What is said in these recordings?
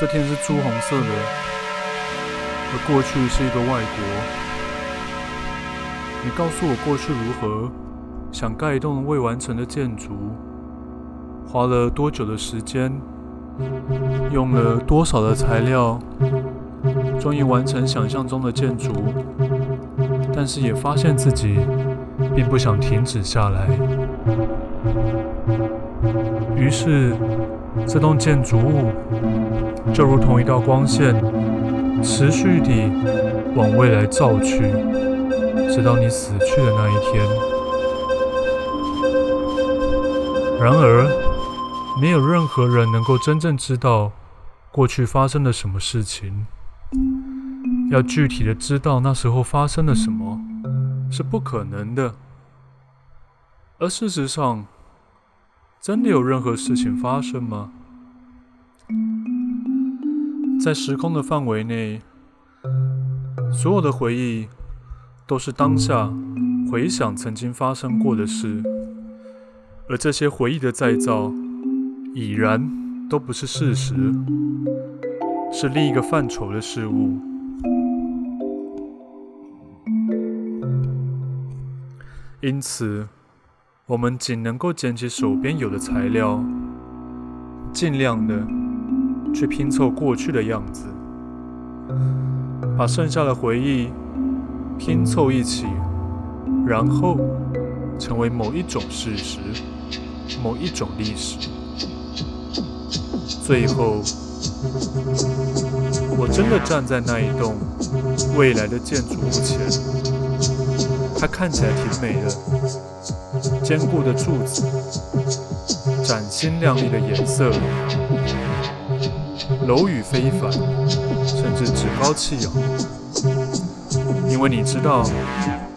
这天是朱红色的，而过去是一个外国。你告诉我过去如何想盖一栋未完成的建筑，花了多久的时间，用了多少的材料，终于完成想象中的建筑，但是也发现自己并不想停止下来。于是，这栋建筑物就如同一道光线，持续地往未来照去，直到你死去的那一天。然而，没有任何人能够真正知道过去发生了什么事情。要具体的知道那时候发生了什么，是不可能的。而事实上，真的有任何事情发生吗？在时空的范围内，所有的回忆都是当下回想曾经发生过的事，而这些回忆的再造已然都不是事实，是另一个范畴的事物。因此，我们仅能够捡起手边有的材料，尽量的去拼凑过去的样子，把剩下的回忆拼凑一起，然后成为某一种事实，某一种历史。最后，我真的站在那一栋未来的建筑物前，它看起来挺美的。坚固的柱子，崭新亮丽的颜色，楼宇非凡，甚至趾高气扬。因为你知道，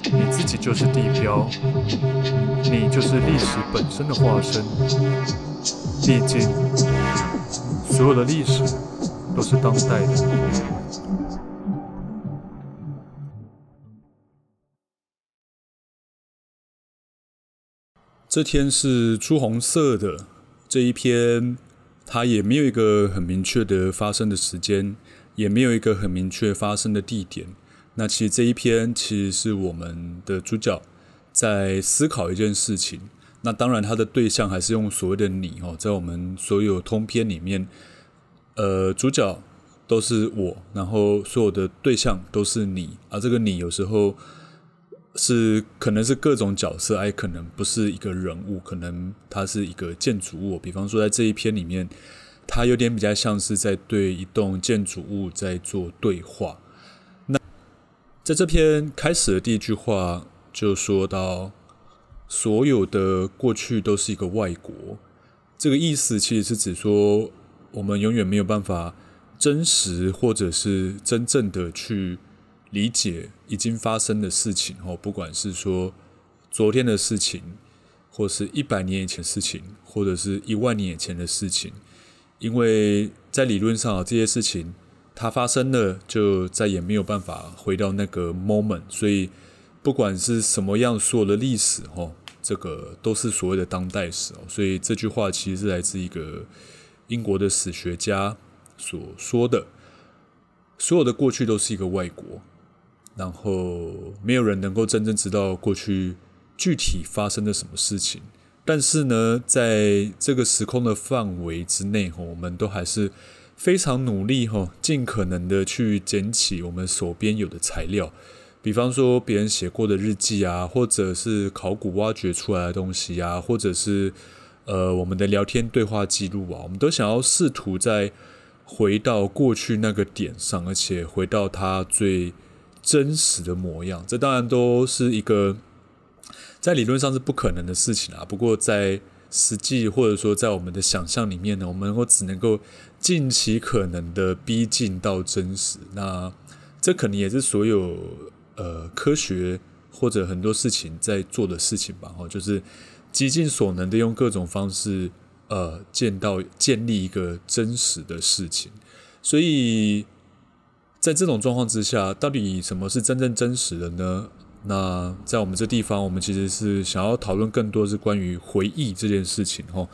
你自己就是地标，你就是历史本身的化身。毕竟，所有的历史都是当代的。这天是朱红色的这一篇，它也没有一个很明确的发生的时间，也没有一个很明确发生的地点。那其实这一篇其实是我们的主角在思考一件事情。那当然，他的对象还是用所谓的“你”哦，在我们所有通篇里面，呃，主角都是我，然后所有的对象都是你，而这个“你”有时候。是可能是各种角色，哎，可能不是一个人物，可能它是一个建筑物。比方说，在这一篇里面，它有点比较像是在对一栋建筑物在做对话。那在这篇开始的第一句话就说到，所有的过去都是一个外国。这个意思其实是指说，我们永远没有办法真实或者是真正的去。理解已经发生的事情，哦，不管是说昨天的事情，或是一百年以前事情，或者是一万年以前的事情，因为在理论上啊，这些事情它发生了，就再也没有办法回到那个 moment，所以不管是什么样所有的历史，哦，这个都是所谓的当代史哦。所以这句话其实是来自一个英国的史学家所说的，所有的过去都是一个外国。然后没有人能够真正知道过去具体发生了什么事情，但是呢，在这个时空的范围之内，我们都还是非常努力，哈，尽可能的去捡起我们手边有的材料，比方说别人写过的日记啊，或者是考古挖掘出来的东西啊，或者是呃我们的聊天对话记录啊，我们都想要试图再回到过去那个点上，而且回到它最。真实的模样，这当然都是一个在理论上是不可能的事情啊。不过在实际或者说在我们的想象里面呢，我们能够只能够尽其可能的逼近到真实。那这可能也是所有呃科学或者很多事情在做的事情吧。哦，就是极尽所能的用各种方式呃见到建立一个真实的事情，所以。在这种状况之下，到底什么是真正真实的呢？那在我们这地方，我们其实是想要讨论更多是关于回忆这件事情。吼，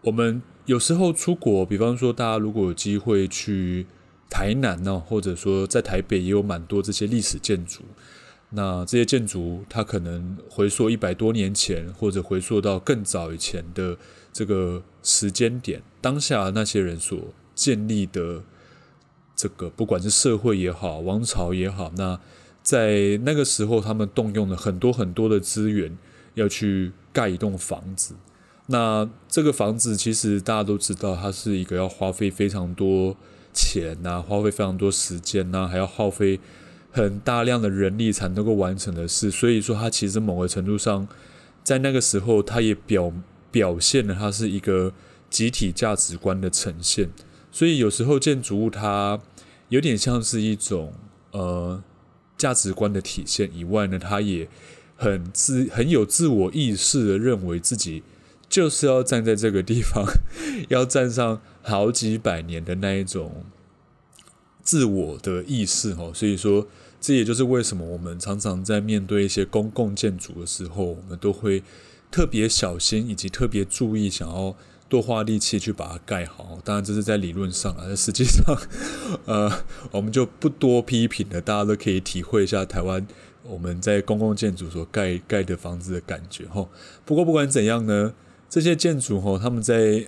我们有时候出国，比方说大家如果有机会去台南呢，或者说在台北也有蛮多这些历史建筑。那这些建筑，它可能回溯一百多年前，或者回溯到更早以前的这个时间点，当下那些人所建立的这个，不管是社会也好，王朝也好，那在那个时候，他们动用了很多很多的资源，要去盖一栋房子。那这个房子其实大家都知道，它是一个要花费非常多钱呐，花费非常多时间呐，还要耗费。很大量的人力才能够完成的事，所以说它其实某个程度上，在那个时候，它也表表现了它是一个集体价值观的呈现。所以有时候建筑物它有点像是一种呃价值观的体现以外呢，它也很自很有自我意识的认为自己就是要站在这个地方，要站上好几百年的那一种自我的意识哦。所以说。这也就是为什么我们常常在面对一些公共建筑的时候，我们都会特别小心，以及特别注意，想要多花力气去把它盖好。当然，这是在理论上啊，实际上，呃，我们就不多批评了。大家都可以体会一下台湾我们在公共建筑所盖盖的房子的感觉哈。不过不管怎样呢，这些建筑哈，他们在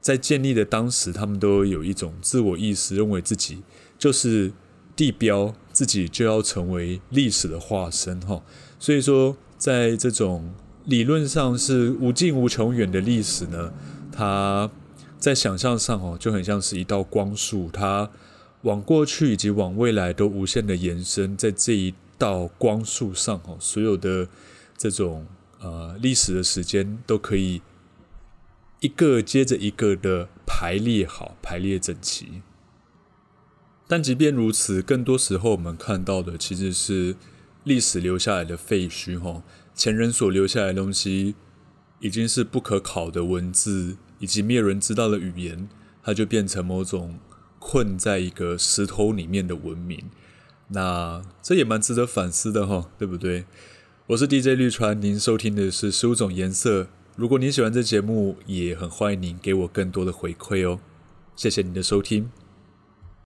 在建立的当时，他们都有一种自我意识，认为自己就是地标。自己就要成为历史的化身哈，所以说，在这种理论上是无尽无穷远的历史呢，它在想象上哦，就很像是一道光束，它往过去以及往未来都无限的延伸，在这一道光束上哦，所有的这种呃历史的时间都可以一个接着一个的排列好，排列整齐。但即便如此，更多时候我们看到的其实是历史留下来的废墟，吼，前人所留下来的东西已经是不可考的文字，以及没有人知道的语言，它就变成某种困在一个石头里面的文明。那这也蛮值得反思的，哈，对不对？我是 DJ 绿川，您收听的是十五种颜色。如果您喜欢这节目，也很欢迎您给我更多的回馈哦。谢谢您的收听。